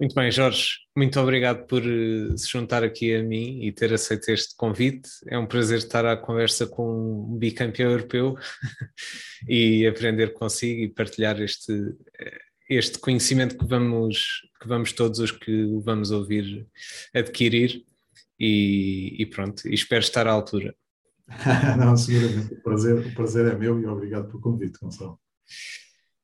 Muito bem, Jorge, muito obrigado por eh, se juntar aqui a mim e ter aceito este convite. É um prazer estar à conversa com um bicampeão europeu e aprender consigo e partilhar este, eh, este conhecimento que vamos, que vamos todos os que o vamos ouvir adquirir. E, e pronto, e espero estar à altura. Não, seguramente. O prazer, o prazer é meu e obrigado pelo convite, Gonçalo.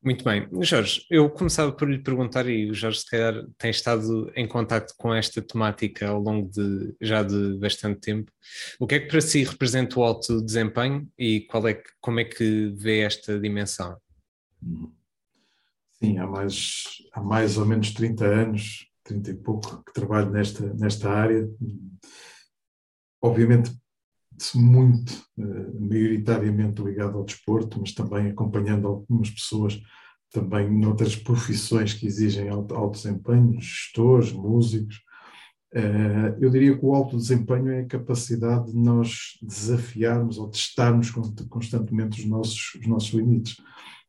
Muito bem. Jorge, eu começava por lhe perguntar, e o Jorge se calhar tem estado em contato com esta temática ao longo de já de bastante tempo. O que é que para si representa o alto desempenho e qual é, como é que vê esta dimensão? Sim, há mais, há mais ou menos 30 anos, 30 e pouco, que trabalho nesta, nesta área. Obviamente, muito, uh, maioritariamente ligado ao desporto, mas também acompanhando algumas pessoas também noutras profissões que exigem alto, alto desempenho, gestores, músicos. Uh, eu diria que o alto desempenho é a capacidade de nós desafiarmos ou testarmos constantemente os nossos, os nossos limites.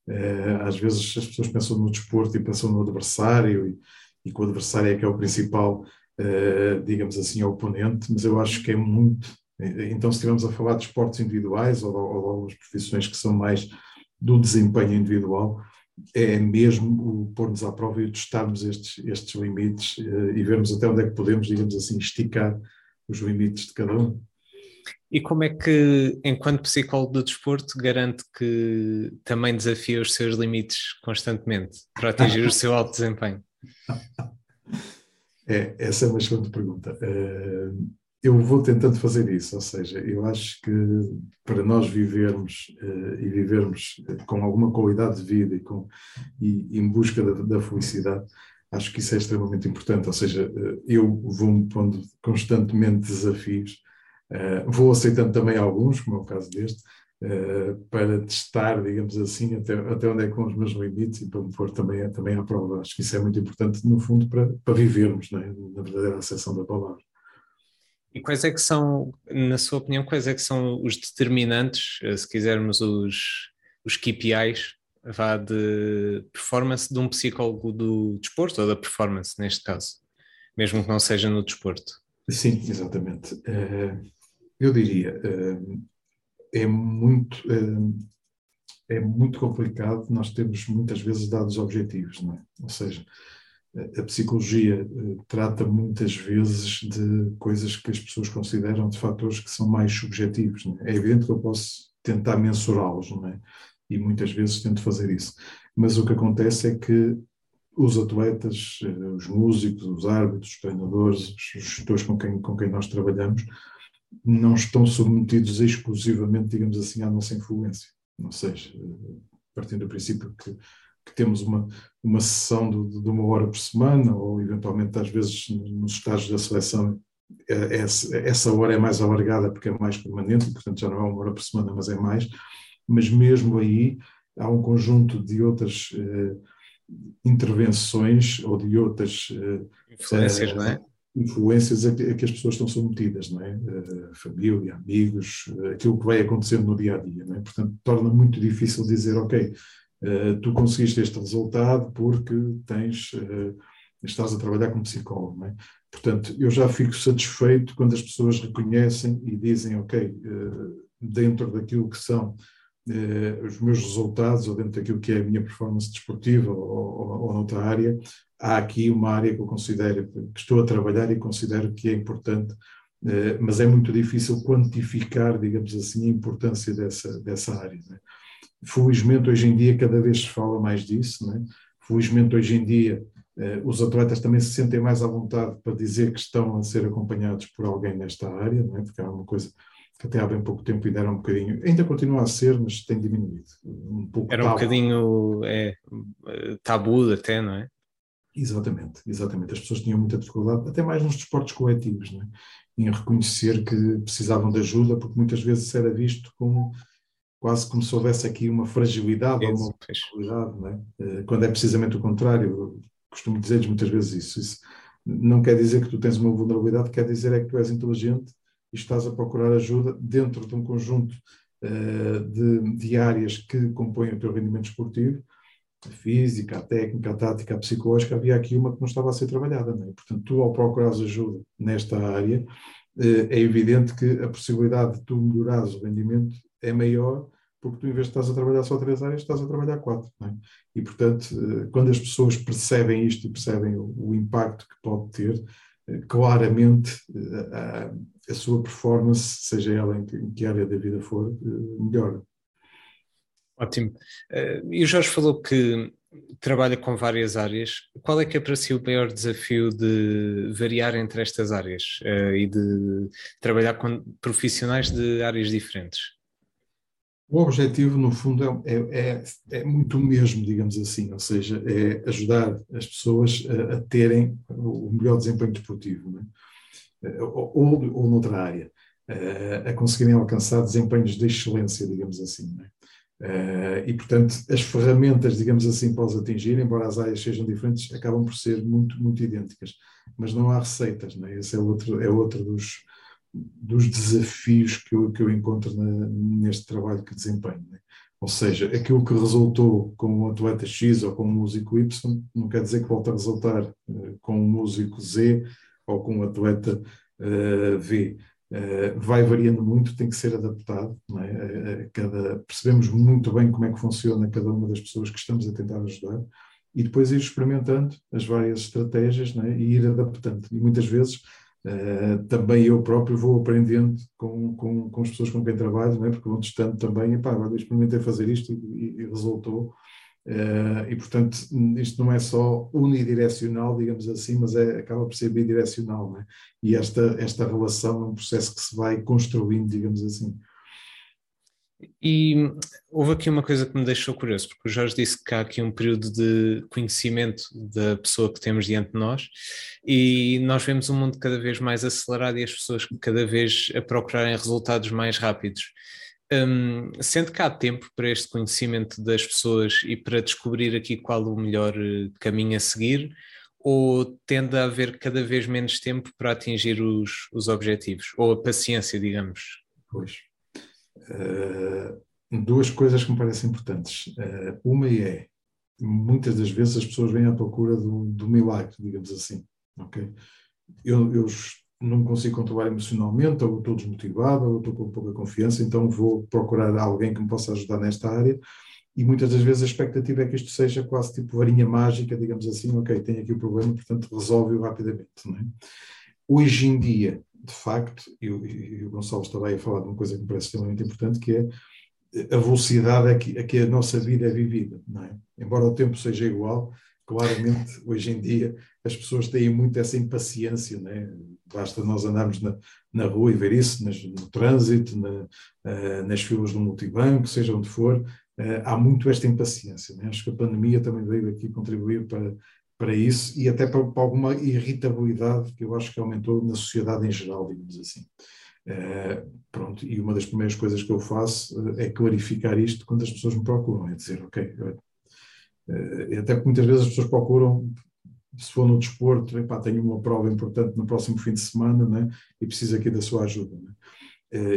Uh, às vezes as pessoas pensam no desporto e pensam no adversário e, e que o adversário é que é o principal, uh, digamos assim, oponente, mas eu acho que é muito. Então, se estivermos a falar de esportes individuais ou, ou, ou algumas profissões que são mais do desempenho individual, é mesmo pôr-nos à prova e testarmos estes, estes limites uh, e vermos até onde é que podemos, digamos assim, esticar os limites de cada um. E como é que, enquanto psicólogo do desporto, garante que também desafia os seus limites constantemente para atingir o seu alto desempenho? É, essa é uma excelente pergunta. Uh, eu vou tentando fazer isso, ou seja, eu acho que para nós vivermos uh, e vivermos eh, com alguma qualidade de vida e, com, e, em busca da, da, felicidade, acho que isso é extremamente importante. Ou seja, uh, eu vou-me pondo constantemente desafios, uh, vou aceitando também alguns, como é o caso deste, para testar, digamos assim, até, até onde é que vão os meus limites e para me pôr também, também à prova. Acho que isso é muito importante, no fundo, para, para vivermos, é? na verdadeira acessão da palavra. E quais é que são, na sua opinião, quais é que são os determinantes, eh, se quisermos os, os KPIs, vá de performance de um psicólogo do desporto ou da performance, neste caso, mesmo que não seja no desporto? Sim, exatamente. Eh, eu diria, eh, é muito, é muito complicado nós temos muitas vezes dados objetivos, não é? Ou seja, a psicologia eh, trata muitas vezes de coisas que as pessoas consideram de fatores que são mais subjetivos. É? é? evidente que eu posso tentar mensurá-los, é? E muitas vezes tento fazer isso. Mas o que acontece é que os atletas, eh, os músicos, os árbitros, os treinadores, os gestores com quem, com quem nós trabalhamos, não estão submetidos exclusivamente, digamos assim, à nossa influência. Ou seja, eh, partindo do princípio que que temos uma, uma sessão de, de, uma hora por semana, ou eventualmente às vezes nos estágios da seleção é, essa, essa hora é mais alargada porque é mais permanente, portanto já não é uma hora por semana, mas é mais, mas mesmo aí há um conjunto de outras eh, intervenções ou de outras eh, influências, não é? influências a que, a que, as pessoas estão submetidas, não é? Uh, família, amigos, uh, aquilo que vai acontecendo no dia a dia, não é? Portanto, torna muito difícil dizer, ok, uh, tu conseguiste este resultado porque tens, uh, estás a trabalhar como psicólogo. É? Portanto, eu já fico satisfeito quando as pessoas reconhecem e dizem, ok, uh, dentro daquilo que são os meus resultados ou dentro daquilo que é a minha performance desportiva ou, ou, ou noutra área, há aqui uma área que eu considero, que estou a trabalhar e considero que é importante mas é muito difícil quantificar, digamos assim, a importância dessa, dessa área. É? Felizmente, hoje em dia, cada vez se fala mais disso. Né? Felizmente, hoje em dia, eh, os atletas também se sentem mais à vontade para dizer que estão a ser acompanhados por alguém nesta área, né? porque é uma coisa que até há bem pouco tempo ainda era um bocadinho, ainda continua a ser, mas tem diminuído. Um pouco era um tabu. bocadinho é, tabu até, não é? Exatamente, exatamente. As pessoas tinham muita dificuldade, até mais nos desportos coletivos, é? em reconhecer que precisavam de ajuda, porque muitas vezes era visto como quase como se houvesse aqui uma fragilidade ou uma fragilidade, não é? Eh, quando é precisamente o contrário. Eu costumo dizer muitas vezes isso. isso. Não quer dizer que tu tens uma vulnerabilidade, quer dizer é que tu és inteligente e estás a procurar ajuda dentro de um conjunto uh, de, de áreas que compõem o teu rendimento esportivo a física, a técnica, a tática, a psicológica, havia aqui uma que não estava a ser trabalhada. É? Portanto, tu, ao procurares ajuda nesta área, eh, é evidente que a possibilidade de tu melhorares o rendimento é maior porque tu, em vez de estás a trabalhar só três áreas, estás a trabalhar quatro. É? E, portanto, eh, quando as pessoas percebem isto e percebem o, o impacto que pode ter, eh, claramente a, a, sua performance, seja ela em em que área da vida for, melhora. Ótimo. E o Jorge falou que trabalha com várias áreas. Qual é que é para si o maior desafio de variar entre estas áreas e de trabalhar com profissionais de áreas diferentes? O objetivo, no fundo, é, é, é, é, muito o mesmo, digamos assim, ou seja, é ajudar as pessoas a, a terem o melhor desempenho desportivo, né? ou, ou, ou noutra área, a, a conseguirem alcançar desempenhos de excelência, digamos assim. Né? e, portanto, as ferramentas, digamos assim, para os atingir, embora as áreas sejam diferentes, acabam por ser muito, muito idênticas, mas não há receitas, né? esse é outro, é outro dos dos desafios que eu, que eu encontro na, neste trabalho que desempenho. Né? Ou seja, aquilo que resultou com o atleta X ou com o músico Y não quer dizer que volte a resultar uh, com o músico Z ou com o atleta uh, V. Uh, vai variando muito, tem que ser adaptado. É? cada, percebemos muito bem como é que funciona cada uma das pessoas que estamos a tentar ajudar e depois ir experimentando as várias estratégias é? e ir adaptando. E muitas vezes Uh, também eu próprio vou aprendendo com, com, com as pessoas com quem trabalho, é? porque vão testando também, e pá, agora experimentei fazer isto e, e resultou. Uh, e portanto, isto não é só unidirecional, digamos assim, mas é, acaba por ser bidirecional. É? E esta, esta relação é um processo que se vai construindo, digamos assim. E houve aqui uma coisa que me deixou curioso, porque o Jorge disse que há aqui um período de conhecimento da pessoa que temos diante de nós, e nós vemos um mundo cada vez mais acelerado e as pessoas cada vez a procurarem resultados mais rápidos. Um, que há tempo para este conhecimento das pessoas e para descobrir aqui qual o melhor eh, caminho a seguir, ou tende a haver cada vez menos tempo para atingir os, os objetivos, ou a paciência, digamos? Pois. Uh, duas coisas que me parecem importantes. Uh, uma é, muitas das vezes as pessoas vêm à procura do, do milagre, digamos assim. Okay? Eu, eu não consigo controlar emocionalmente, ou estou desmotivado, ou estou com pouca confiança, então vou procurar alguém que me possa ajudar nesta área. E muitas das vezes a expectativa é que isto seja quase tipo varinha mágica, digamos assim, ok, tenho aqui o problema, portanto resolve-o rapidamente. É? Hoje em dia, de facto, e, e, o Gonçalo estava aí a falar de uma coisa que me parece extremamente importante, que é a velocidade a que, a que a nossa vida é vivida. Não é? Embora o tempo seja igual, claramente, hoje em dia, as pessoas têm muito essa impaciência, é? basta nós andarmos na, na rua e ver isso, nas, no trânsito, na, uh, nas filas do multibanco, seja onde for, uh, há muito esta impaciência. É? Acho que a pandemia também veio aqui contribuir para, para isso e até para, para, alguma irritabilidade que eu acho que aumentou na sociedade em geral, digamos assim. Uh, pronto, e uma das primeiras coisas que eu faço uh, é clarificar isto quando as pessoas me procuram, é dizer, ok, uh, até porque muitas vezes as pessoas procuram, se for no desporto, epá, tenho uma prova importante no próximo fim de semana né, e preciso aqui da sua ajuda. Né?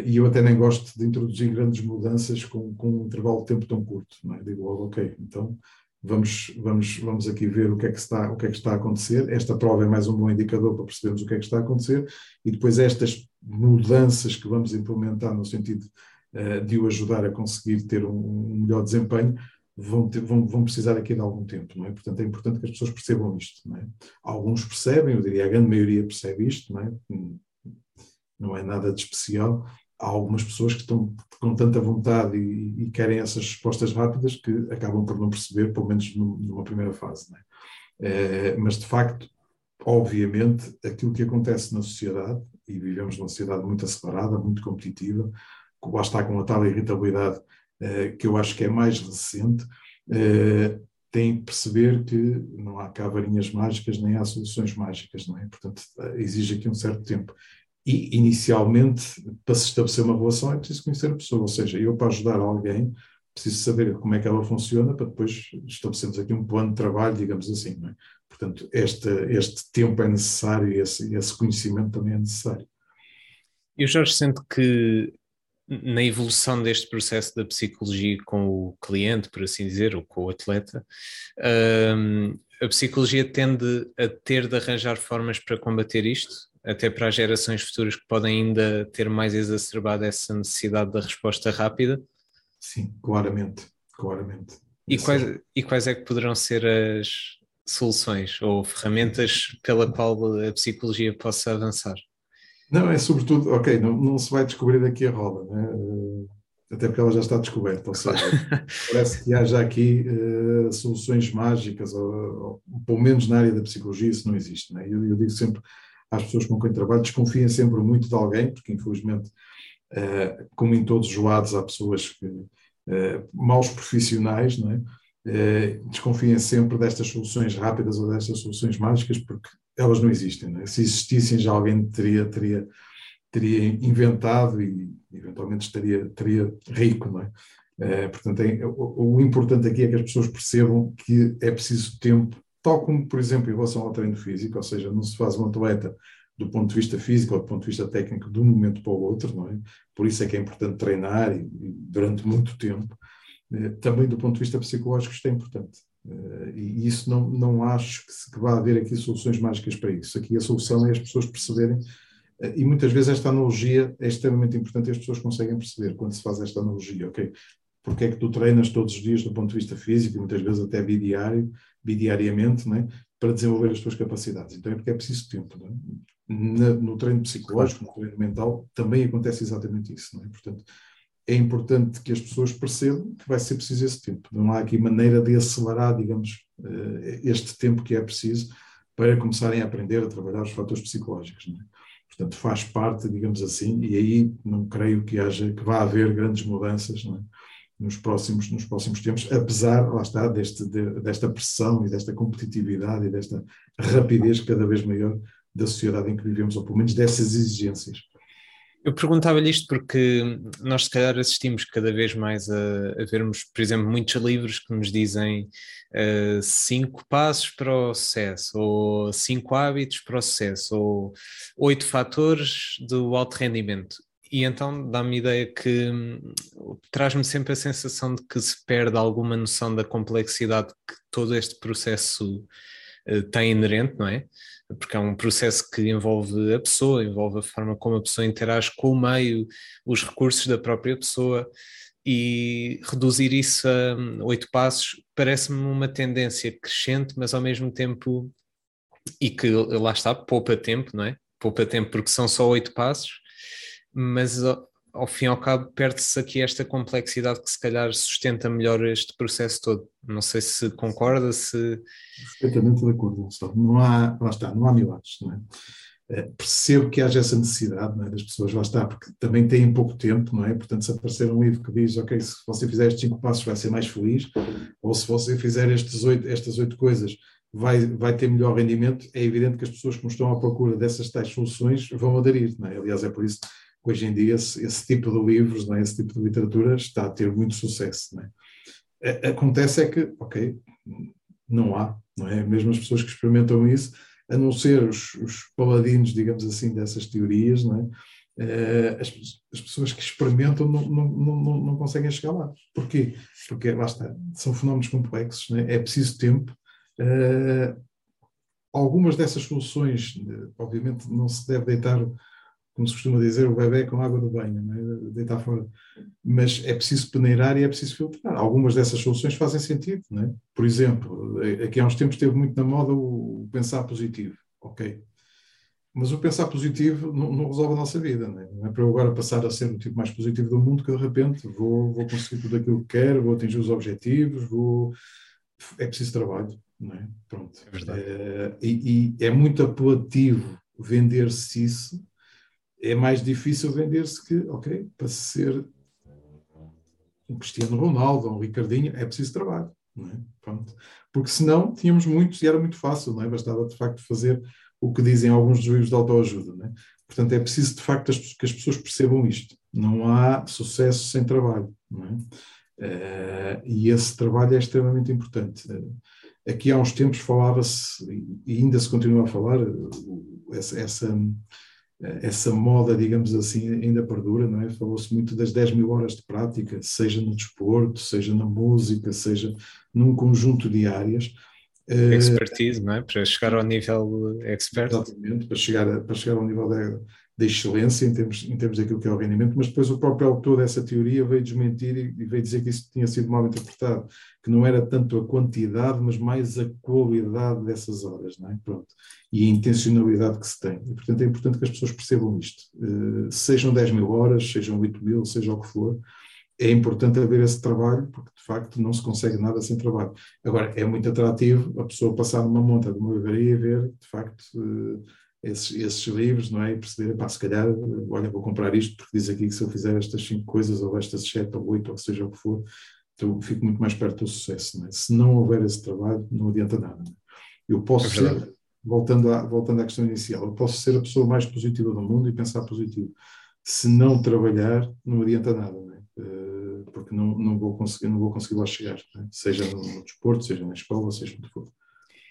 e eu até nem gosto de introduzir grandes mudanças com, com um intervalo de tempo tão curto. Né? Digo ok, então vamos, vamos, vamos aqui ver o que, é que está, o que é que está a acontecer. Esta prova é mais um bom indicador para percebermos o que é que está a acontecer e depois estas mudanças que vamos implementar no sentido uh, de o ajudar a conseguir ter um, um melhor desempenho vão, ter, vão, vão, precisar aqui de algum tempo, não é? Portanto, é importante que as pessoas percebam isto, não é? Alguns percebem, eu diria a grande maioria percebe isto, não é? Não é nada de especial, há algumas pessoas que estão com tanta vontade e, e, querem essas respostas rápidas que acabam por não perceber, pelo menos numa primeira fase. É? É, mas, de facto, obviamente, aquilo que acontece na sociedade, e vivemos numa sociedade muito acelerada, muito competitiva, lá está com a tal irritabilidade é, que eu acho que é mais recente, é, tem que perceber que não há cá varinhas mágicas nem há soluções mágicas, não é? Portanto, exige aqui um certo tempo. E, inicialmente, para se estabelecer uma relação, é preciso conhecer a pessoa. Ou seja, eu, para ajudar alguém, preciso saber como é que ela funciona para depois estabelecermos aqui um plano de trabalho, digamos assim. É? Portanto, este, este tempo é necessário e esse, esse conhecimento também é necessário. E o Jorge sente que na evolução deste processo da psicologia com o cliente, por assim dizer, ou com o atleta, um, a psicologia tende a ter de arranjar formas para combater isto, até para as gerações futuras que podem ainda ter mais exacerbado essa necessidade da resposta rápida? Sim, claramente, claramente. E quais, e quais é que poderão ser as soluções ou ferramentas pela qual a psicologia possa avançar? Não, é sobretudo, ok, não, não se vai descobrir aqui a roda, né? Eh, até porque ela já está descoberta, ou seja, parece que haja aqui uh, soluções mágicas, ou, ou, pelo menos na área da psicologia isso não existe. Né? Eu, eu, digo sempre às pessoas com quem trabalho, desconfiem sempre muito de alguém, porque infelizmente, uh, como em todos os lados, há pessoas que, uh, maus profissionais, não é? desconfiem sempre destas soluções rápidas ou destas soluções mágicas, porque elas não existem. Não é? Se existissem, já alguém teria, teria, teria inventado e eventualmente estaria, teria rico. Não é portanto, é, o, o, importante aqui é que as pessoas percebam que é preciso tempo, tal como, por exemplo, em relação ao treino físico, ou seja, não se faz um atleta do ponto de vista físico ou do ponto de vista técnico de um momento para o outro, não é? Por isso é que é importante treinar e, e durante muito tempo. É, também do ponto de vista psicológico isto é importante. Uh, e isso não, não acho que, que vá haver aqui soluções mágicas para isso. Aqui a solução é as pessoas perceberem, uh, e muitas vezes esta analogia é extremamente importante e as pessoas conseguem perceber quando se faz esta analogia, ok? Porque é que tu treinas todos os dias do ponto de vista físico, e muitas vezes até bidiário, bidiariamente, né, para desenvolver as tuas capacidades. Então é porque é preciso tempo. É? Na, no treino psicológico, no treino mental, também acontece exatamente isso. Não é? Portanto, é importante que as pessoas percebam que vai ser preciso esse tempo. Não há aqui maneira de acelerar, digamos, eh, este tempo que é preciso para começarem a aprender a trabalhar os fatores psicológicos. É? Portanto, faz parte, digamos assim, e aí não creio que haja, que vá haver grandes mudanças é? Nos, próximos, nos próximos tempos, apesar, lá está, deste, de, desta pressão e desta competitividade e desta rapidez cada vez maior da sociedade em que vivemos, ou pelo menos dessas exigências. Eu perguntava-lhe isto porque nós, se calhar, assistimos cada vez mais a, a vermos, por exemplo, muitos livros que nos dizem uh, cinco passos para o sucesso, ou cinco hábitos para o sucesso, ou oito fatores do alto rendimento. E então dá-me ideia que hum, traz-me sempre a sensação de que se perde alguma noção da complexidade que todo este processo uh, tem inerente, não é? porque é um processo que envolve a pessoa, envolve a forma como a pessoa interage com o meio, os recursos da própria pessoa, e reduzir isso a hum, oito passos parece-me uma tendência crescente, mas ao mesmo tempo, e que lá está, poupa tempo, não é? Poupa tempo porque são só oito passos, mas ao fim e ao cabo perde-se aqui esta complexidade que se calhar sustenta melhor este processo todo. Não sei se concorda, se... Perfeitamente de acordo, Não há, lá está, não há milagres, não é? Eh, percebo que haja essa necessidade é, das pessoas, lá está, porque também têm pouco tempo, não é? Portanto, se aparecer um livro que diz, ok, se você fizer estes cinco passos vai ser mais feliz, ou se você fizer estes oito, estas oito coisas vai, vai ter melhor rendimento, é evidente que as pessoas que estão à procura dessas tais soluções vão aderir, não é? Aliás, é por isso hoje em dia esse, esse, tipo de livros, não é? esse tipo de literatura está a ter muito sucesso. Não é? Acontece é que, ok, não há, não é? Mesmo as pessoas que experimentam isso, a não ser os, os paladinos, digamos assim, dessas teorias, não é? Eh, as, as, pessoas que experimentam não, não, não, não, conseguem chegar lá. Porquê? Porque, lá está, são fenómenos complexos, é? é? preciso tempo. Uh, algumas dessas soluções, obviamente, não se deve deitar como se costuma dizer, o bebê com água do banho, é? deitar fora. Mas é preciso peneirar e é preciso filtrar. Algumas dessas soluções fazem sentido. É? Por exemplo, aqui há uns tempos esteve muito na moda o pensar positivo. Ok. Mas o pensar positivo não, não resolve a nossa vida. Não é? não é? para eu agora passar a ser o tipo mais positivo do mundo que de repente vou, vou conseguir tudo aquilo que quero, vou atingir os objetivos, vou... é preciso trabalho. Não é? Pronto. É, é e, e é muito apelativo vender-se isso é mais difícil vender-se que, ok, para ser um Cristiano Ronaldo ou um Ricardinho, é preciso trabalho. Não é? Pronto. Porque senão tínhamos muitos e era muito fácil, não é? bastava de facto fazer o que dizem alguns dos livros de autoajuda. Não é? Portanto, é preciso de facto que as pessoas percebam isto. Não há sucesso sem trabalho. Não é? Uh, e esse trabalho é extremamente importante. Uh, aqui há uns tempos falava-se, e ainda se continua a falar, uh, essa, essa essa moda, digamos assim, ainda perdura, não é? Falou-se muito das 10 mil horas de prática, seja no desporto, seja na música, seja num conjunto de áreas. Expertise, não é? Para chegar ao nível expert. Exatamente, para chegar, para chegar ao nível da, da excelência em termos, em termos daquilo que é o rendimento, mas depois o próprio autor dessa teoria veio desmentir e, e veio dizer que isso tinha sido mal interpretado, que não era tanto a quantidade, mas mais a qualidade dessas horas, não é? Pronto. E a intencionalidade que se tem. E, portanto, é importante que as pessoas percebam isto. Uh, sejam 10 mil horas, sejam 8 mil, seja o que for, é importante haver esse trabalho, porque de facto não se consegue nada sem trabalho. Agora, é muito atrativo a pessoa passar numa monta de uma livraria e ver, de facto, uh, esses, esses livros, não é? E perceber, pá, se calhar, olha, vou comprar isto porque diz aqui que se eu fizer estas cinco coisas, ou estas sete ou oito, ou seja o que for, então fico muito mais perto do sucesso, não é? Se não houver esse trabalho, não adianta nada. É? Eu posso é ser, voltando à, voltando à questão inicial, eu posso ser a pessoa mais positiva do mundo e pensar positivo. Se não trabalhar, não adianta nada, não é? Eh, porque não, não, vou conseguir, não vou conseguir lá chegar, é? seja no, no desporto, seja na escola, seja onde for.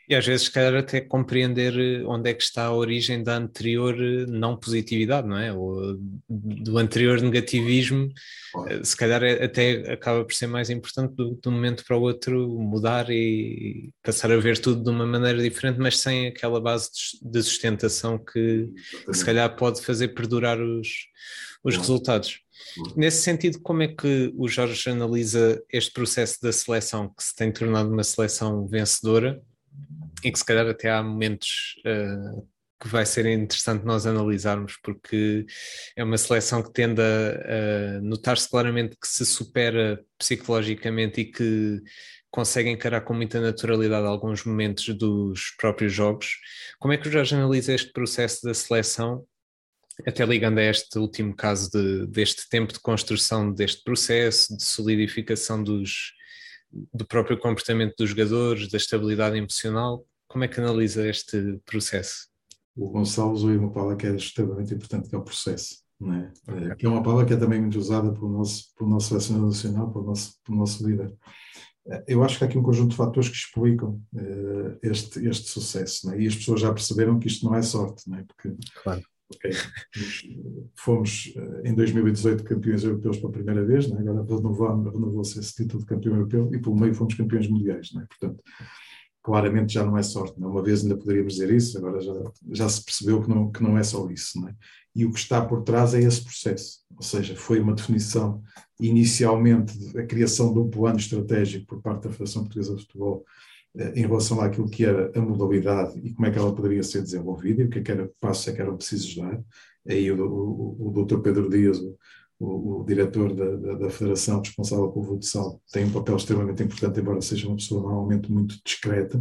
E às vezes, se calhar, até compreender eh, onde é que está a origem da anterior eh, não positividade, não é? Ou do anterior negativismo, eh, se calhar é, até acaba por ser mais importante do, de um momento para o outro mudar e passar a ver tudo de uma maneira diferente, mas sem aquela base de sustentação que, que se calhar pode fazer perdurar os, os resultados. Nesse sentido, como é que o Jorge analisa este processo da seleção que se tem tornado uma seleção vencedora? E que se calhar até há momentos uh, que vai ser interessante nós analisarmos, porque é uma seleção que tende a, a notar-se claramente que se supera psicologicamente e que consegue encarar com muita naturalidade alguns momentos dos próprios jogos. Como é que o Jorge analisa este processo da seleção, até ligando a este último caso de, deste tempo de construção deste processo, de solidificação dos, do próprio comportamento dos jogadores, da estabilidade emocional? Como é que analisa este processo? O Gonçalo usou uma palavra que é extremamente importante, que é o processo. É? Okay. Que é uma palavra que é também muito usada pelo nosso, pelo nosso selecionador nacional, pelo nosso, pelo nosso líder. Eh, eu acho que há aqui um conjunto de fatores que explicam uh, este, este sucesso, é? e as pessoas já perceberam que isto não é sorte, não é? porque claro. okay, fomos uh, em 2018 campeões europeus pela primeira vez, é? agora renovou-se esse título de campeão europeu, e pelo meio fomos campeões mundiais. É? Portanto, claramente já não é sorte. É? Uma vez ainda poderíamos dizer isso, agora já, já se percebeu que não, que não é só isso. Não é? E o que está por trás é esse processo, ou seja, foi uma definição inicialmente a criação de um plano estratégico por parte da Federação Portuguesa de Futebol eh, em relação àquilo que era a modalidade e como é que ela poderia ser desenvolvida e o que, é que era passos é que eram precisos dar. Aí o, o, o Dr. Pedro Dias, o, o, o diretor da, da, da, federação responsável pelo futsal tem um papel extremamente importante, embora seja uma pessoa normalmente muito discreta.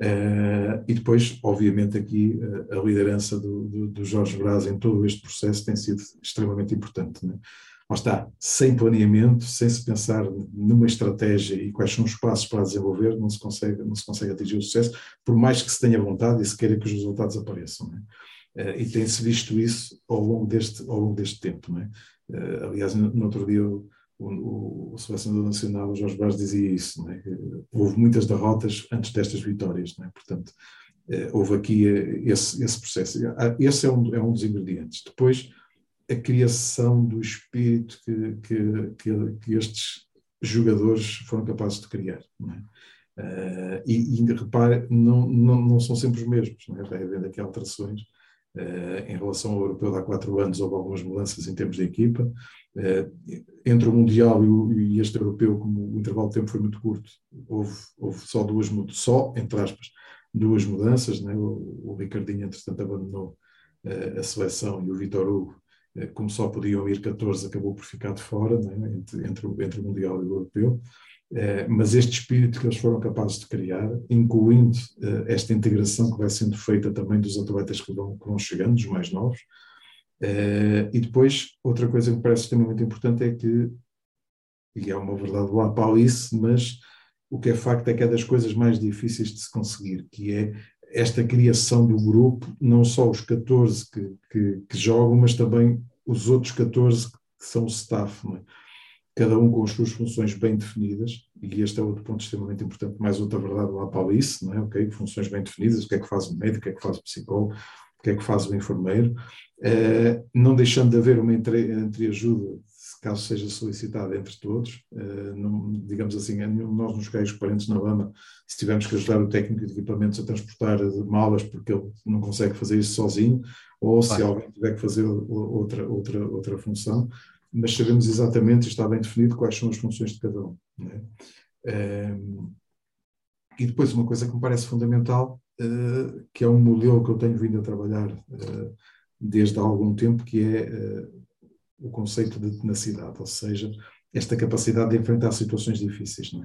Uh, e depois, obviamente, aqui uh, a liderança do, do, do, Jorge Braz em todo este processo tem sido extremamente importante. Né? Está, sem planeamento, sem se pensar numa estratégia e quais são os passos para desenvolver, não se consegue, não se consegue atingir o sucesso, por mais que se tenha vontade e se queira que os resultados apareçam. Né? Uh, e tem-se visto isso ao longo deste, ao longo deste tempo. Né? Uh, aliás, no, no, outro dia o, o, o selecionador nacional, o Jorge Braz, dizia isso, né? houve muitas derrotas antes destas vitórias, né? portanto, uh, houve aqui uh, esse, esse processo. Ah, esse é um, é um dos ingredientes. Depois, a criação do espírito que, que, que, que estes jogadores foram capazes de criar. Uh, e, e repare, não, não, não são sempre os mesmos, não é? havendo aqui alterações, em relação ao europeu há quatro anos, houve algumas mudanças em termos de equipa. Uh, entre o Mundial e, este europeu, como o intervalo de tempo foi muito curto, houve, houve só duas, só, entre aspas, duas mudanças. Né? O, o Ricardinho, entretanto, abandonou uh, a seleção e o Vitor Hugo, como só podiam ir 14, acabou por ficar de fora né? entre, entre, entre o Mundial e o europeu. Eh, mas este espírito que eles foram capazes de criar, incluindo uh, esta integração que vai sendo feita também dos atletas que vão, que vão chegando, dos mais novos. Uh, e depois, outra coisa que me parece extremamente importante é que, e é uma verdade lá para isso, mas o que é facto é que é das coisas mais difíceis de se conseguir, que é esta criação do grupo, não só os 14 que, que, que jogam, mas também os outros 14 que são o staff. Não é? Cada um com as suas funções bem definidas, e este é outro ponto extremamente importante, mais outra verdade lá para isso, não é? Ok, funções bem definidas, o que é que faz o médico, o que é que faz o psicólogo, o que é que faz o enfermeiro, uh, não deixando de haver uma entreajuda, caso seja solicitada entre todos, uh, não, digamos assim, nós nos caímos parentes na lama, se tivermos que ajudar o técnico de equipamentos a transportar malas porque ele não consegue fazer isso sozinho, ou se alguém tiver que fazer outra, outra, outra função, mas sabemos exatamente, está bem definido, quais são as funções de cada um. Né? Um, e depois uma coisa que me parece fundamental, uh, que é um modelo que eu tenho vindo a trabalhar uh, desde há algum tempo, que é uh, o conceito de tenacidade, ou seja, esta capacidade de enfrentar situações difíceis. Não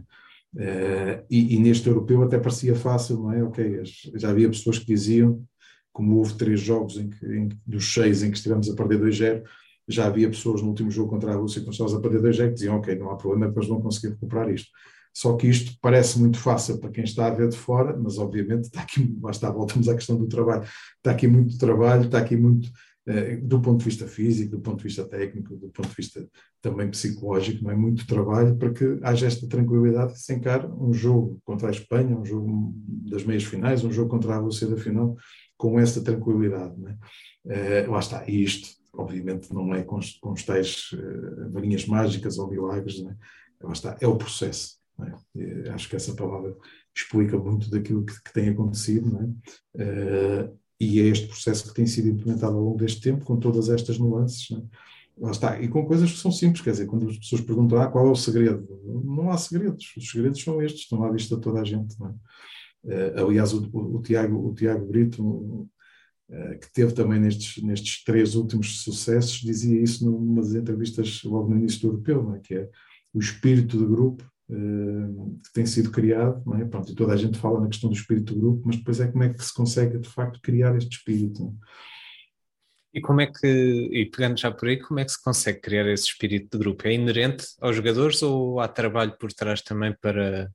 é? E, e, neste europeu até parecia fácil, não é? Ok, já havia pessoas que diziam, como houve três jogos em que, em, dos seis em que estivemos a perder 2-0, já havia pessoas no último jogo contra a Rússia que nós a perder 2-0 que diziam, ok, não há problema, depois vão conseguir recuperar isto. Só que isto parece muito fácil para quem está a ver de fora, mas obviamente está aqui, basta, voltamos à questão do trabalho, está aqui muito trabalho, está aqui muito, eh, do ponto de vista físico, do ponto de vista técnico, do ponto de vista também psicológico, não é muito trabalho para que haja esta tranquilidade de se encar um jogo contra a Espanha, um jogo das meias finais, um jogo contra a Rússia da final, com essa tranquilidade. Não é? Uh, lá está, e isto, obviamente, não é com, com os tais uh, varinhas mágicas ou milagres, é? lá está, é o processo. É? acho que essa palavra explica muito daquilo que, que tem acontecido? Uh, e é este processo que tem sido implementado ao longo deste tempo, com todas estas nuances, é? lá está, e com coisas que são simples, quer dizer, quando as pessoas perguntam ah, qual é o segredo, não há segredos, os segredos são estes, estão à vista de toda a gente. Uh, aliás, o, o, o, Tiago, o Tiago Brito, que teve também nestes, nestes três últimos sucessos, dizia isso numa das entrevistas logo no início do europeu, é? que é o espírito de grupo uh, que tem sido criado, é? Pronto, e toda a gente fala na questão do espírito do grupo, mas depois é como é que se consegue de facto criar este espírito. E como é que, e pegando já por aí, como é que se consegue criar esse espírito de grupo? É inerente aos jogadores ou há trabalho por trás também para,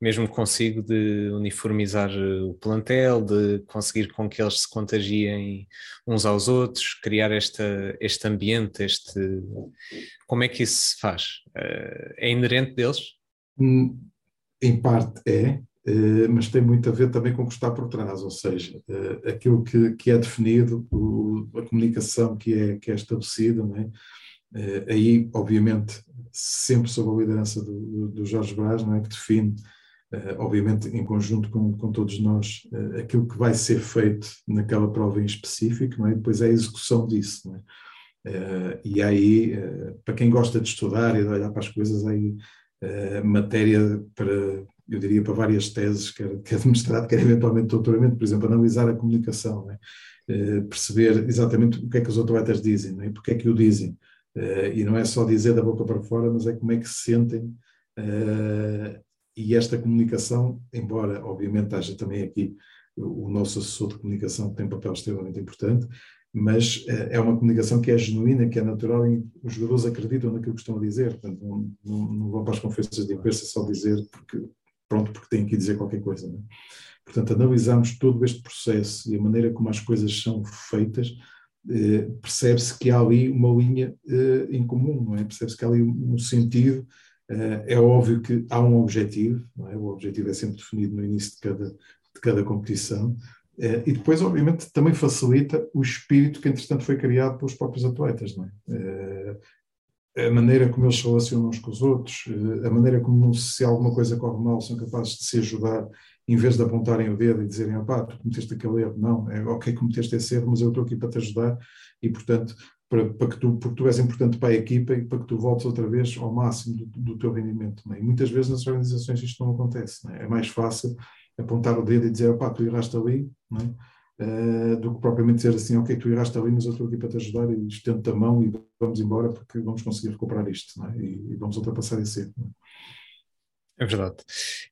mesmo consigo, de uniformizar o plantel, de conseguir com que eles se contagiem uns aos outros, criar esta, este ambiente, este... Como é que isso se faz? Eh, é inerente deles? Hum, em parte é, eh, mas tem muito a ver também com o que está por trás, ou seja, eh, aquilo que, que é definido, a comunicação que é, que é estabelecida, é? aí, obviamente, sempre sob a liderança do, do Jorge Brás, não é? que define, obviamente, em conjunto com, com todos nós, aquilo que vai ser feito naquela prova em específico, não é? depois é a execução disso. Não é? e aí, para quem gosta de estudar e de olhar para as coisas, aí uh, matéria para, eu diria, para várias teses, quer, quer de mestrado, quer eventualmente doutoramento, por exemplo, analisar a comunicação, uh, perceber exatamente o que é que os atletas dizem e porque é que o dizem. Uh, e não é só dizer da boca para fora, mas é como é que se sentem. E esta comunicação, embora obviamente haja também aqui o nosso assessor de comunicação que tem um papel extremamente importante, mas eh, é uma comunicação que é genuína, que é natural e os jogadores acreditam naquilo que estão a dizer, portanto não, não, não vão para as conferências de imprensa só dizer porque, pronto, porque têm que dizer qualquer coisa. É? Portanto, analisamos todo este processo e a maneira como as coisas são feitas, eh, percebe-se que há ali uma linha eh, em comum, não é? Percebe-se que há ali um sentido, é óbvio que há um objetivo, é? O objetivo é sempre definido no início de cada, de cada competição, eh, e depois, obviamente, também facilita o espírito que, entretanto, foi criado pelos próprios atletas. É? Eh, a maneira como eles se relacionam uns com os outros, eh, a maneira como, se alguma coisa corre mal, são capazes de se ajudar, em vez de apontarem o dedo e dizerem: pá, tu cometeste aquele erro. Não, é ok, cometeste esse erro, mas eu estou aqui para te ajudar e, portanto, para, para, que tu, porque tu és importante para a equipa e para que tu voltes outra vez ao máximo do, do teu rendimento. É? E muitas vezes nas organizações isto não acontece. Não é? é mais fácil apontar o dedo e dizer, opá, tu erraste ali, uh, do que propriamente dizer assim, ok, tu erraste ali, mas estou aqui para te ajudar e estendo-te a mão e vamos embora porque vamos conseguir recuperar isto é? e, e, vamos ultrapassar esse erro. É? é verdade.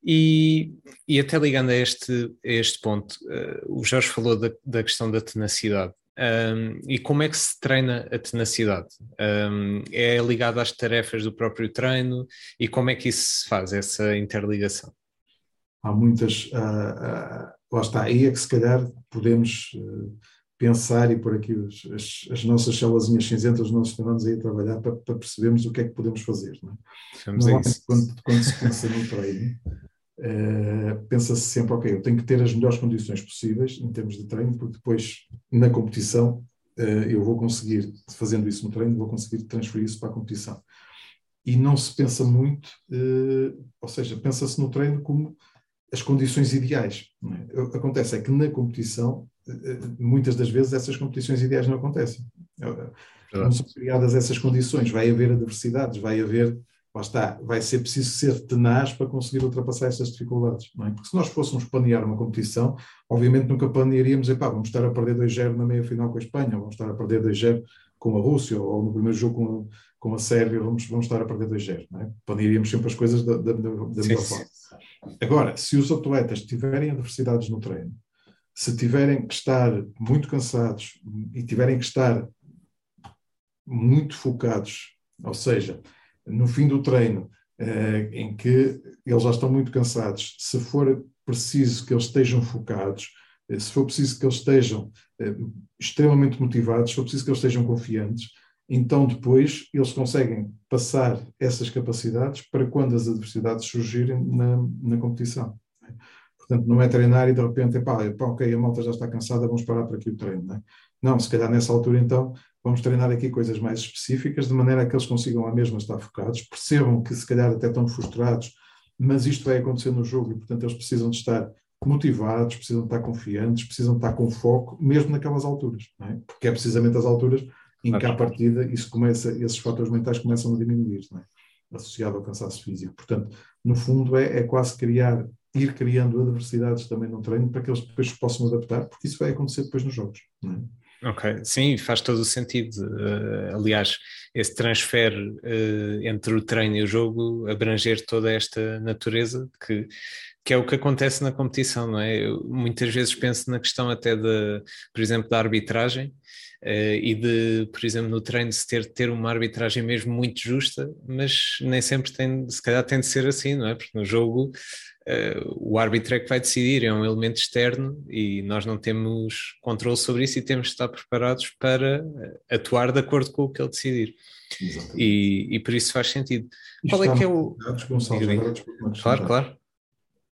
E, e até ligando a este, a este ponto, uh, o Jorge falou da, da questão da tenacidade. Um, e como é que se treina a tenacidade? Um, é ligado às tarefas do próprio treino e como é que isso se faz, essa interligação? há muitas. Uh, uh, lá está, aí é que se calhar podemos uh, pensar e pôr aqui os, as, as, nossas células cinzentas, os nossos neurônios aí a trabalhar para, para, percebermos o que é que podemos fazer. Não é? Normalmente, quando, quando, se pensa no treino, uh, pensa-se sempre, ok, eu tenho que ter as melhores condições possíveis em termos de treino, porque depois na competição uh, eu vou conseguir, fazendo isso no treino, vou conseguir transferir isso para a competição. E não se pensa muito, uh, ou seja, pensa-se no treino como as condições ideais. É? Acontece é que na competição, muitas das vezes essas competições ideais não acontecem. Não são criadas essas condições, vai haver adversidades, vai haver lá está, vai ser preciso ser tenaz para conseguir ultrapassar essas dificuldades, não é? Porque se nós fôssemos planear uma competição, obviamente nunca planearíamos, epá, vamos estar a perder 2-0 na meia-final com a Espanha, vamos estar a perder 2-0 com a Rússia, ou no primeiro jogo com, com a Sérvia, vamos, vamos estar a perder 2-0, não é? Planearíamos sempre as coisas da, da, da, da melhor forma. Agora, se os atletas tiverem adversidades no treino, se tiverem que estar muito cansados e tiverem que estar muito focados, ou seja, no fim do treino, eh, em que eles já estão muito cansados, se for preciso que eles estejam focados, eh, se for preciso que eles estejam eh, extremamente motivados, se for preciso que eles estejam confiantes, então depois eles conseguem passar essas capacidades para quando as adversidades surgirem na, na competição. Portanto, não é treinar e de repente, epá, epá, ok, a malta já está cansada, vamos parar por aqui o treino. Não, é? não, se calhar nessa altura então vamos treinar aqui coisas mais específicas, de maneira a que eles consigam à mesma estar focados, percebam que se calhar até estão frustrados, mas isto vai acontecer no jogo e, portanto, eles precisam de estar motivados, precisam de estar confiantes, precisam de estar com foco, mesmo naquelas alturas, é? porque é precisamente as alturas em que, à partida, isso começa, esses fatores mentais começam a diminuir, é? associado ao cansaço físico. Portanto, no fundo, é, é quase criar, ir criando adversidades também no treino para que eles depois possam adaptar, porque isso vai acontecer depois nos jogos. É? Ok, sim, faz todo o sentido. Uh, aliás, esse transfer uh, entre o treino e o jogo abranger toda esta natureza que, que é o que acontece na competição, não é? Eu muitas vezes penso na questão até de, por exemplo, da arbitragem e de, por exemplo, no treino se ter ter uma arbitragem mesmo muito justa, mas nem sempre tem, se calhar tem de ser assim, não é? Porque no jogo uh, o árbitro é que vai decidir, é um elemento externo e nós não temos controle sobre isso e temos de estar preparados para eh, atuar de acordo com o que ele decidir. E, e, por isso faz sentido. Isto Qual é que é o. Claro, claro.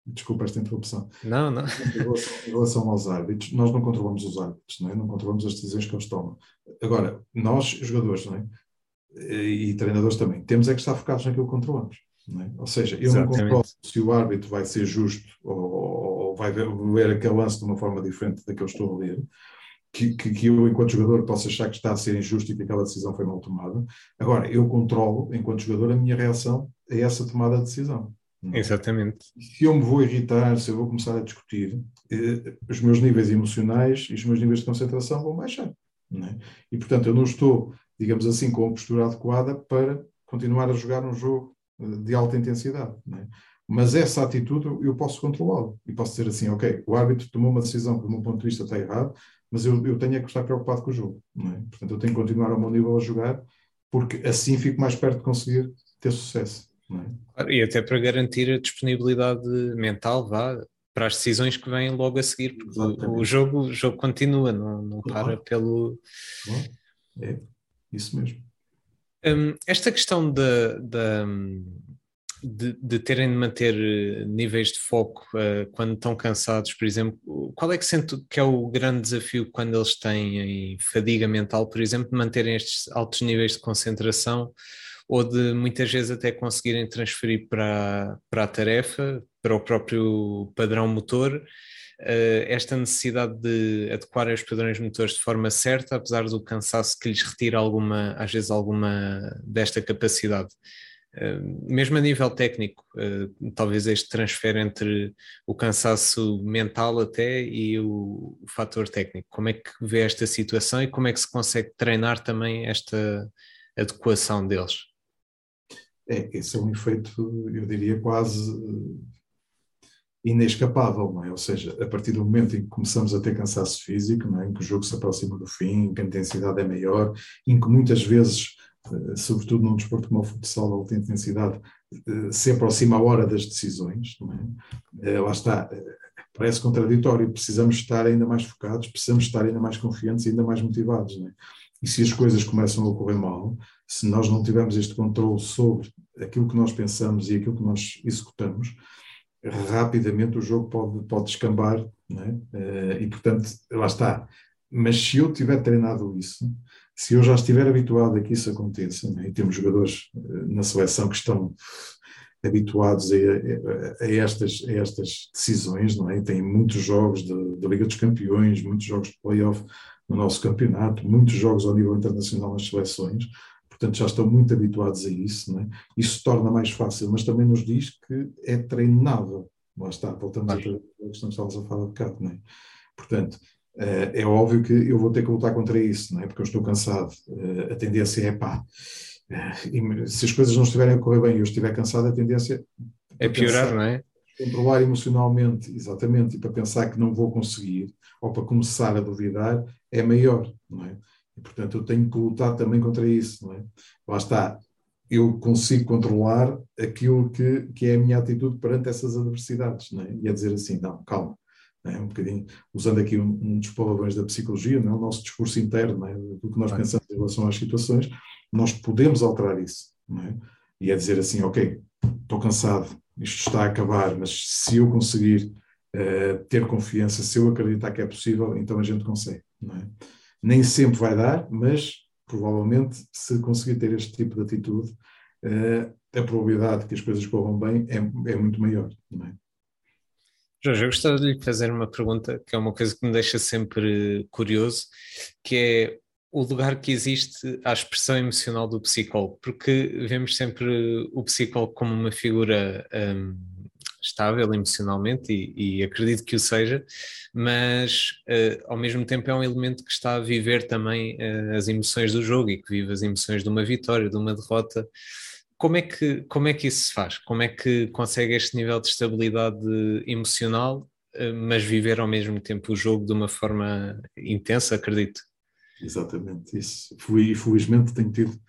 Desculpa esta interrupção. Não, não. Em relação, em relação, aos árbitros, nós não controlamos os árbitros, não, é? não controlamos as decisões que eles tomam. Agora, nós, jogadores não é? e treinadores também, temos é que estar focados naquilo que controlamos. É? Ou seja, eu Exatamente. não controlo se o árbitro vai ser justo ou, ou vai ver, ver aquele lance de uma forma diferente da que eu estou a ler, que, que, que, eu, enquanto jogador, possa achar que está a ser injusto e que aquela decisão foi mal tomada. Agora, eu controlo, enquanto jogador, a minha reação a essa tomada de decisão. É? Exatamente. Se eu me vou irritar, se eu vou começar a discutir, eh, os meus níveis emocionais e os meus níveis de concentração vão baixar. É? E, portanto, eu não estou, digamos assim, com a postura adequada para continuar a jogar um jogo de alta intensidade. É? Mas essa atitude eu posso controlá-la e posso dizer assim, ok, o árbitro tomou uma decisão que do meu ponto de vista está errado, mas eu, eu tenho é que estar preocupado com o jogo. É? Portanto, eu tenho que continuar ao meu nível a jogar, porque assim fico mais perto de conseguir ter sucesso. É? E até para garantir a disponibilidade mental, vá, para as decisões que vêm logo a seguir, porque o jogo, o jogo continua, não, não para pelo. É, isso mesmo. Um, esta questão de, de, de, terem de manter eh, níveis de foco uh, quando estão cansados, por exemplo, qual é que sente que é o grande desafio quando eles têm fadiga mental, por exemplo, de manterem estes altos níveis de concentração ou de muitas vezes até conseguirem transferir para, para a tarefa, para o próprio padrão motor? uh, esta necessidade de adequar os padrões motores de forma certa, apesar do cansaço que lhes retira alguma, às vezes alguma desta capacidade. Uh, mesmo a nível técnico, uh, talvez este transfer entre o cansaço mental até e o, o, fator técnico. Como é que vê esta situação e como é que se consegue treinar também esta adequação deles? É, esse é um efeito, eu diria, quase inescapável, não é? Ou seja, a partir do momento em que começamos a ter cansaço físico, não é? em que o jogo se aproxima do fim, em que a intensidade é maior, em que muitas vezes, eh, sobretudo num desporto como o futsal de alta intensidade, eh, se aproxima a hora das decisões, não é? Eh, lá está, parece contraditório, precisamos estar ainda mais focados, precisamos estar ainda mais confiantes ainda mais motivados, não é? E se as coisas começam a ocorrer mal, se nós não tivermos este controle sobre aquilo que nós pensamos e aquilo que nós executamos, rapidamente o jogo pode, pode descambar, é? e portanto, lá está. Mas se eu tiver treinado isso, se eu já estiver habituado a que isso aconteça, é? e temos jogadores na seleção que estão habituados a, a, a, estas, a estas decisões, não é? Tem muitos jogos da Liga dos Campeões, muitos jogos de playoff no nosso campeonato, muitos jogos ao nível internacional nas seleções, portanto já estão muito habituados a isso, é? Isso torna mais fácil, mas também nos diz que é treinável. Lá está, voltamos à questão que estávamos a falar de bocado, não é? Portanto, eh, é óbvio que eu vou ter que lutar contra isso, não é? Porque eu estou cansado. Eh, a tendência é pá e se as coisas não estiverem a correr bem e eu estiver cansado, a tendência é piorar, pensar, não é? Controlar emocionalmente, exatamente, e para pensar que não vou conseguir, ou para começar a duvidar, é maior, não é? E, portanto, eu tenho que lutar também contra isso, não é? Lá está, eu consigo controlar aquilo que, que é a minha atitude perante essas adversidades, não é? E é dizer assim, não, calma, é um bocadinho, usando aqui um, um dos palavrões da psicologia, não é? o nosso discurso interno, é? do que nós pensamos em relação às situações, nós podemos alterar isso. É? E é dizer assim, ok, estou cansado, isto está a acabar, mas se eu conseguir uh, ter confiança, se eu acreditar que é possível, então a gente consegue. Nem sempre vai dar, mas provavelmente se conseguir ter este tipo de atitude, uh, a probabilidade de que as coisas corram bem é, é muito maior. Não é? Jorge, eu gostava de lhe fazer uma pergunta que é uma coisa que me deixa sempre curioso, que é o lugar que existe à expressão emocional do psicólogo, porque vemos sempre o psicólogo como uma figura um, estável emocionalmente e, e, acredito que o seja, mas uh, ao mesmo tempo é um elemento que está a viver também uh, as emoções do jogo e que vive as emoções de uma vitória, de uma derrota. Como é, que, como é que isso se faz? Como é que consegue este nível de estabilidade emocional, uh, mas viver ao mesmo tempo o jogo de uma forma intensa, acredito? Exatamente, isso. Felizmente tenho tido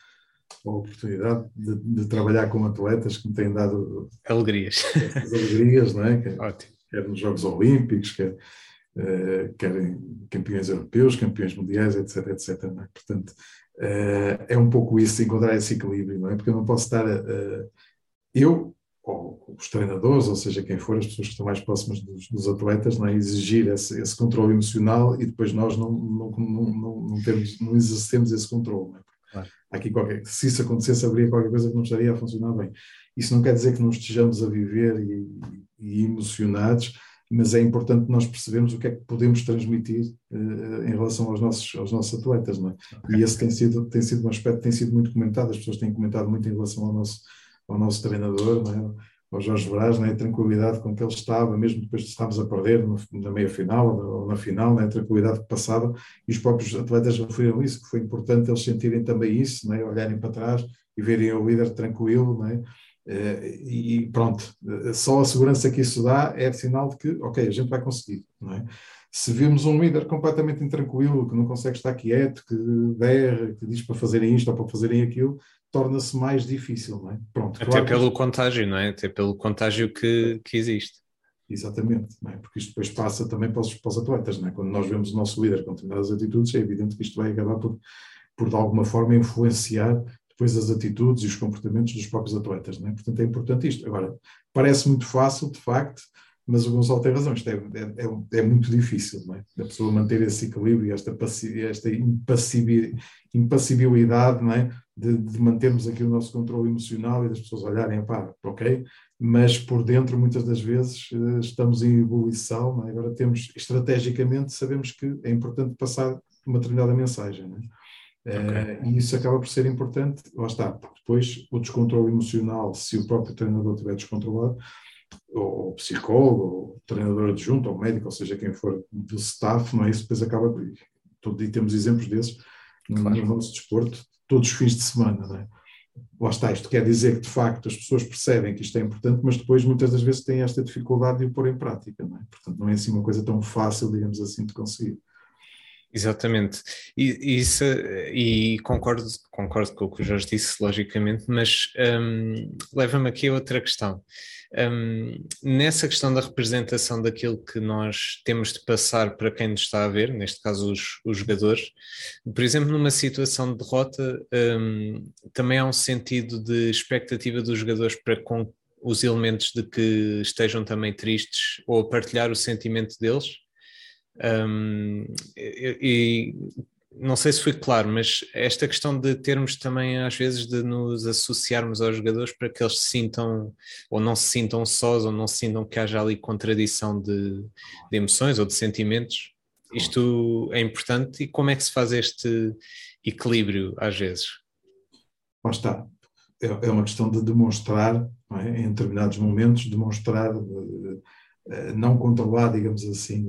a oportunidade de, de, trabalhar com atletas que me têm dado alegrias, alegrias, não é? Quer, Ótimo. quer nos Jogos Olímpicos, quer, uh, quer em campeões europeus, campeões mundiais, etc, etc. É? Portanto, uh, é um pouco isso, encontrar esse equilíbrio, não é? Porque eu não posso estar, uh, eu ou os treinadores, ou seja, quem for, as pessoas que estão mais próximas dos, dos atletas, não é? exigir esse, esse, controle emocional e depois nós não, não, não, não, temos, não exercemos esse controle. Não é? claro. Aqui qualquer, se isso acontecesse, haveria qualquer coisa que não estaria a funcionar bem. Isso não quer dizer que não estejamos a viver e, e emocionados, mas é importante nós percebermos o que é que podemos transmitir uh, em relação aos nossos, aos nossos atletas. Não é? E esse tem sido, tem sido um aspecto que tem sido muito comentado, as pessoas têm comentado muito em relação ao nosso ao nosso treinador, né, ao Jorge Braz, né, a tranquilidade com que ele estava, mesmo depois de estarmos a perder no, na meia-final ou na final, né, a tranquilidade que passava, e os próprios atletas referiram isso, que foi importante eles sentirem também isso, né, olharem para trás e verem o líder tranquilo, né, e pronto, só a segurança que isso dá é sinal de que, ok, a gente vai conseguir, não é? Se vemos um líder completamente intranquilo, que não consegue estar quieto, que berra, que diz para fazerem isto ou para fazerem aquilo, torna-se mais difícil, não é? Pronto, Até claro, pelo contágio, não é? Até pelo contágio que, que existe. Exatamente, é? porque isto depois passa também para os, para os atletas, não é? Quando nós vemos o nosso líder com determinadas atitudes, é evidente que isto vai acabar por, por de alguma forma, influenciar depois as atitudes e os comportamentos dos próprios atletas, não é? Portanto, é importante isto. Agora, parece muito fácil, de facto, mas o Gonçalo tem razão, isto é, é, é, é muito difícil, não é? A pessoa manter esse equilíbrio, esta, esta impassibilidade, não é? De, de, mantermos aqui o nosso controle emocional e das pessoas olharem, pá, ok, mas por dentro muitas das vezes eh, estamos em ebulição, é? agora temos, estrategicamente, sabemos que é importante passar uma determinada mensagem, não é? Okay. Uh, e isso acaba por ser importante, lá está, porque depois o descontrole emocional, se o próprio treinador estiver descontrolado, ou, psicólogo, ou treinador adjunto, ou médico, ou seja, quem for do staff, não é? Isso depois acaba. Todo, e temos exemplos desses claro. no nosso desporto, todos os fins de semana, não é? Lá está, isto quer dizer que de facto as pessoas percebem que isto é importante, mas depois muitas das vezes têm esta dificuldade de o pôr em prática, não é? Portanto, não é assim uma coisa tão fácil, digamos assim, de conseguir. Exatamente, e, isso, e concordo, concordo com o que o Jorge disse, logicamente, mas um, leva-me aqui a outra questão. Um, nessa questão da representação daquilo que nós temos de passar para quem nos está a ver, neste caso os, os jogadores, por exemplo, numa situação de derrota, um, também há um sentido de expectativa dos jogadores para com os elementos de que estejam também tristes ou a partilhar o sentimento deles. Um, e, e, não sei se foi claro, mas esta questão de termos também, às vezes, de nos associarmos aos jogadores para que eles se sintam ou não se sintam sós ou não se sintam que haja ali contradição de, de emoções ou de sentimentos. Isto é importante e como é que se faz este equilíbrio às vezes? Lá está. É, é uma questão de demonstrar, é? em determinados momentos, demonstrar, eh, não controlar, digamos assim,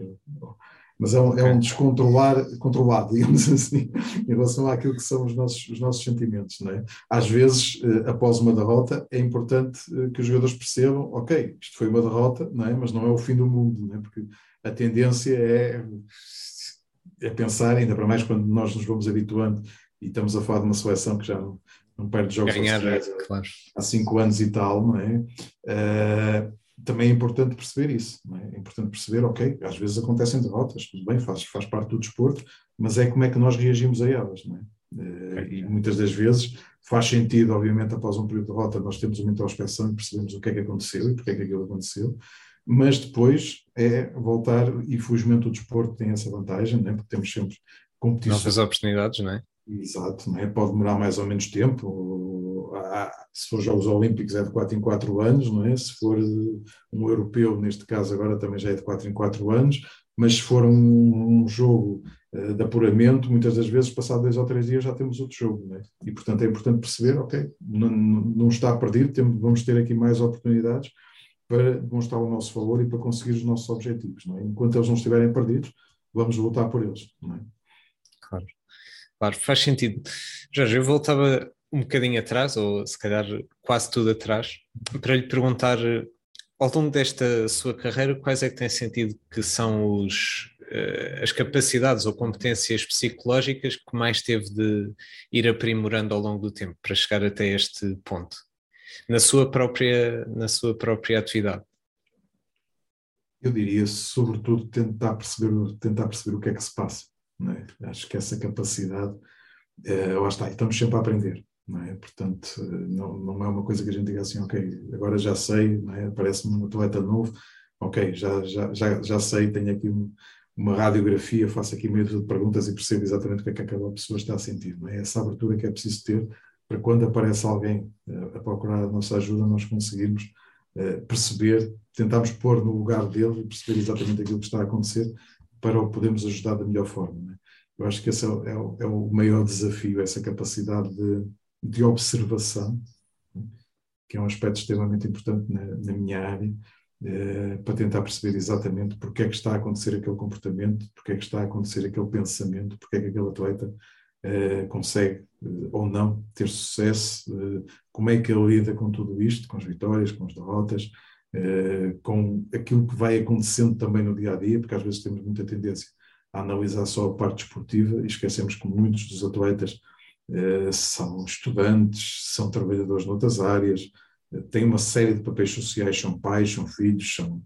mas é um, é um descontrolar controlado, digamos assim, em relação àquilo que são os nossos, os nossos sentimentos. Não é? Às vezes, eh, após uma derrota, é importante eh, que os jogadores percebam, ok, isto foi uma derrota, não é? mas não é o fim do mundo, não é? porque a tendência é, é pensar, ainda para mais quando nós nos vamos habituando e estamos a falar de uma seleção que já não, não perde jogos Ganhar, claro. há cinco anos e tal, não é? Uh, também é importante perceber isso. É? é? importante perceber, ok, às vezes acontecem derrotas, tudo bem, faz, faz parte do desporto, mas é como é que nós reagimos a elas. Não é? Uh, e muitas das vezes faz sentido, obviamente, após um período de derrota, nós temos uma introspeção e percebemos o que é que aconteceu e porque é que aquilo aconteceu, mas depois é voltar, e felizmente o desporto tem essa vantagem, não é? porque temos sempre competições. Novas oportunidades, não é? Exato, não é? pode demorar mais ou menos tempo, se for Jogos Olímpicos é de 4 em 4 anos, não é? Se for um europeu, neste caso agora também já é de 4 em 4 anos, mas se for um, um jogo uh, de apuramento, muitas das vezes, passado dois ou três dias, já temos outro jogo, não é? E portanto é importante perceber, ok, não, não está perdido, temos, vamos ter aqui mais oportunidades para demonstrar o nosso valor e para conseguir os nossos objetivos, não é? Enquanto eles não estiverem perdidos, vamos lutar por eles, não é? Claro. Claro, faz sentido. Jorge, eu voltava um bocadinho atrás, ou se calhar quase tudo atrás, para lhe perguntar ao longo desta sua carreira, quais é que tem sentido que são os, uh, as capacidades ou competências psicológicas que mais teve de ir aprimorando ao longo do tempo para chegar até este ponto, na sua própria, na sua própria atividade? Eu diria, sobretudo, tentar perceber, tentar perceber o que é que se passa. É? Acho que essa capacidade, uh, lá está, estamos sempre a aprender. Não é? Portanto, não, não é uma coisa que a gente diga assim, ok, agora já sei, é? parece-me um atleta novo, ok, já, já, já, já sei, tenho aqui um, uma radiografia, faço aqui meio de perguntas e percebo exatamente o que é que aquela pessoa está a sentir. Não é? Essa abertura que é preciso ter para quando aparece alguém uh, a procurar a nossa ajuda, nós conseguirmos uh, perceber, tentarmos pôr no lugar dele e perceber exatamente aquilo que está a acontecer para o podermos ajudar da melhor forma. É? Eu acho que esse é, é, é, o maior desafio, essa capacidade de, de observação, que é um aspecto extremamente importante na, na minha área, eh, para tentar perceber exatamente porque é que está a acontecer aquele comportamento, porque é que está a acontecer aquele pensamento, porque é que aquele atleta eh, consegue eh, ou não ter sucesso, eh, como é que ele lida com tudo isto, com as vitórias, com as derrotas, eh, com aquilo que vai acontecendo também no dia a dia, porque às vezes temos muita tendência a analisar só a parte esportiva e esquecemos que muitos dos atletas eh, são estudantes, são trabalhadores noutras áreas, eh, têm uma série de papéis sociais, são pais, são filhos, são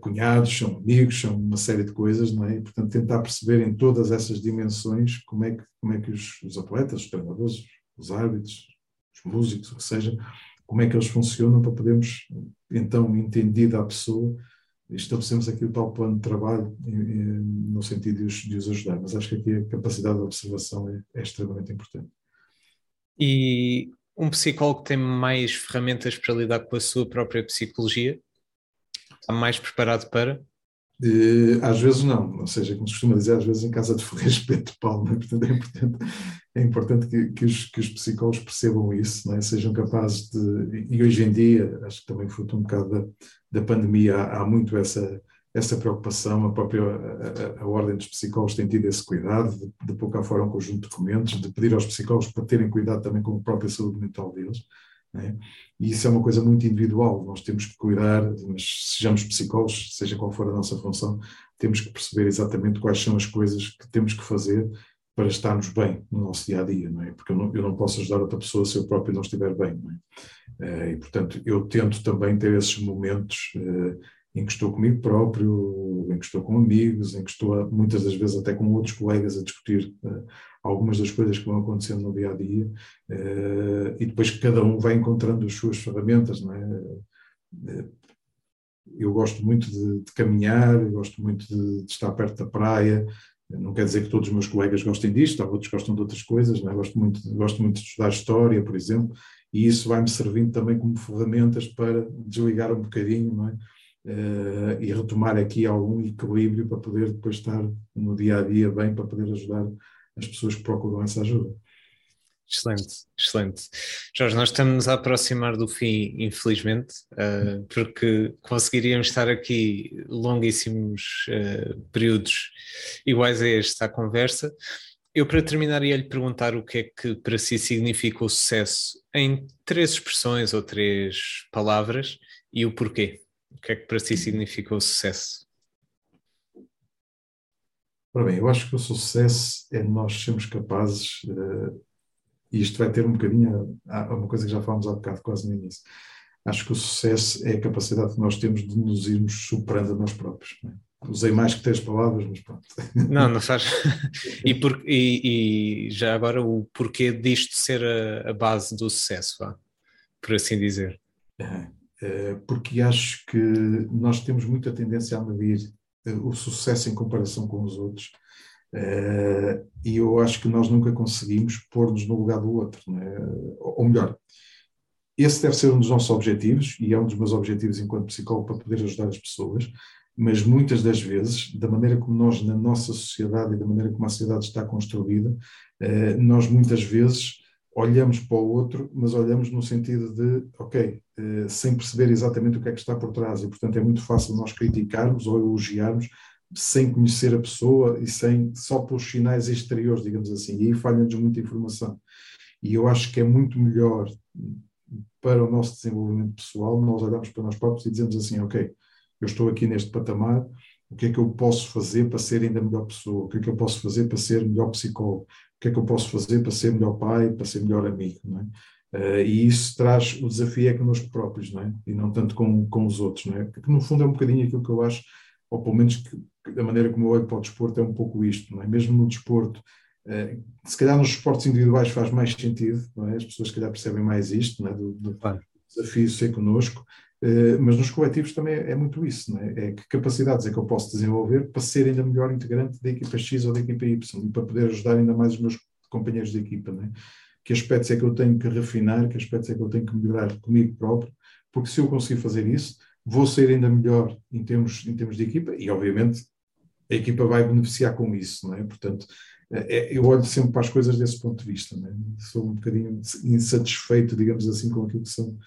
cunhados, são amigos, são uma série de coisas, não é? E, portanto, tentar perceber em todas essas dimensões como é que, como é que os, os atletas, os treinadores, os árbitros, os músicos, o que seja, como é que eles funcionam para podermos, então, entendida a pessoa, estabelecemos aqui o tal plano de trabalho no sentido de os, de os ajudar, mas acho que aqui a capacidade de observação é, é extremamente importante. E um psicólogo tem mais ferramentas para lidar com a sua própria psicologia? Está mais preparado para? Às vezes não, ou seja, como se costuma dizer, às vezes em casa de de pau, é? portanto é importante, é importante que, que, os, que os psicólogos percebam isso, é? sejam capazes de, e hoje em dia, acho que também fruto um bocado da, da pandemia, há, há, muito essa, essa preocupação, a própria a, a, a, Ordem dos Psicólogos tem tido esse cuidado, de, de cá fora um conjunto de documentos, de pedir aos psicólogos para terem cuidado também com a própria saúde mental deles, né? E isso é uma coisa muito individual, nós temos que cuidar, mas sejamos psicólogos, seja qual for a nossa função, temos que perceber exatamente quais são as coisas que temos que fazer para estarmos bem no nosso dia a dia, não é? Porque eu não, eu não posso ajudar outra pessoa se eu próprio não estiver bem, não é? Eh, e portanto eu tento também ter esses momentos eh, em que estou comigo próprio, em que estou com amigos, em que estou muitas das vezes até com outros colegas a discutir uh, algumas das coisas que vão acontecendo no dia a dia, uh, e depois cada um vai encontrando as suas ferramentas, não é? Uh, eu gosto muito de, de caminhar, gosto muito de, de, estar perto da praia. Não quer dizer que todos os meus colegas gostem disto, outros gostam de outras coisas. Não é? gosto, muito, gosto muito de estudar história, por exemplo, e isso vai-me servindo também como ferramentas para desligar um bocadinho não é? Uh, e retomar aqui algum equilíbrio para poder depois estar no dia a dia bem, para poder ajudar as pessoas que procuram essa ajuda. Excelente, excelente. Jorge, nós estamos a aproximar do fim, infelizmente, uh, porque conseguiríamos estar aqui longíssimos uh, períodos iguais a este à conversa. Eu, para terminar, ia lhe perguntar o que é que para si significa o sucesso em três expressões ou três palavras e o porquê. O que é que para si significa o sucesso? Ora bem, eu acho que o sucesso é nós sermos capazes uh, e isto vai ter um bocadinho a, a uma coisa que já falámos há bocado quase no início. Acho que o sucesso é a capacidade que nós temos de nos irmos superando a nós próprios. É? Usei mais que três palavras, mas pronto. Não, não faz. e, por, e, e, já agora o porquê disto ser a, a base do sucesso, vá, por assim dizer. É, porque acho que nós temos muita tendência a medir eh, o sucesso em comparação com os outros Uh, e eu acho que nós nunca conseguimos pôr-nos no lugar do outro. É? Ou melhor, esse deve ser um dos nossos objetivos, e é um dos meus objetivos enquanto psicólogo para poder ajudar as pessoas, mas muitas das vezes, da maneira como nós, na nossa sociedade e da maneira como a sociedade está construída, nós muitas vezes olhamos para o outro, mas olhamos no sentido de, ok, uh, sem perceber exatamente o que é que está por trás, e portanto é muito fácil nós criticarmos ou elogiarmos sem conhecer a pessoa e sem só pelos sinais exteriores, digamos assim, e aí falha-nos muita informação. E eu acho que é muito melhor para o nosso desenvolvimento pessoal nós olharmos para nós próprios e dizemos assim, ok, eu estou aqui neste patamar, o que é que eu posso fazer para ser ainda melhor pessoa? O que é que eu posso fazer para ser melhor psicólogo? O que é que eu posso fazer para ser melhor pai, para ser melhor amigo? É? Uh, e isso traz o desafio é connosco próprios, não é? E não tanto com, com os outros, não é? Porque no fundo é um bocadinho aquilo que eu acho, ou pelo menos que, da maneira como eu olho para o desporto é um pouco isto, não é? Mesmo no desporto, uh, se calhar nos esportes individuais faz mais sentido, é? As pessoas se calhar percebem mais isto, é? Do, do desafio ser connosco, mas nos coletivos também é, muito isso, não é? Que capacidades é que eu posso desenvolver para ser ainda melhor integrante da equipa X ou da equipa Y e para poder ajudar ainda mais os meus companheiros de equipa, não é? Que aspectos é que eu tenho que refinar, que aspectos é que eu tenho que melhorar comigo próprio, porque se eu conseguir fazer isso, vou ser ainda melhor em termos, em termos de equipa e, obviamente, a equipa vai beneficiar com isso, não é? Portanto, é, é, eu olho sempre para as coisas desse ponto de vista, é? Sou um bocadinho insatisfeito, digamos assim, com aquilo que são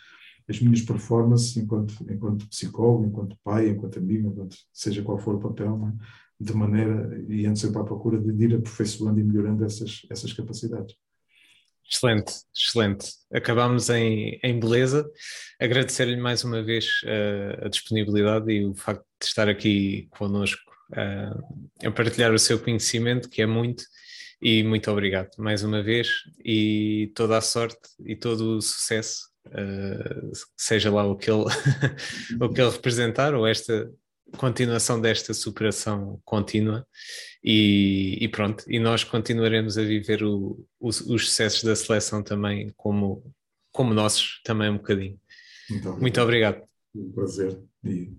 as minhas performances enquanto, enquanto psicólogo, enquanto pai, enquanto amigo, enquanto, seja qual for o papel, é? de maneira, e ando sempre à procura de ir aperfeiçoando e melhorando essas, essas capacidades. Excelente, excelente. Acabamos em, em beleza. Agradecer-lhe mais uma vez uh, a disponibilidade e o facto de estar aqui connosco uh, a partilhar o seu conhecimento, que é muito, e muito obrigado mais uma vez e toda a sorte e todo o sucesso, uh, seja lá o que, ele o que ele representar, ou esta continuação desta superação contínua e, e, pronto, e nós continuaremos a viver o, os, os sucessos da seleção também como, como nossos, também um bocadinho. Muito obrigado. Muito obrigado. Um prazer e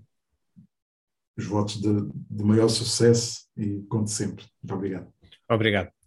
os votos de, de maior sucesso e conto sempre. Muito obrigado. Obrigado.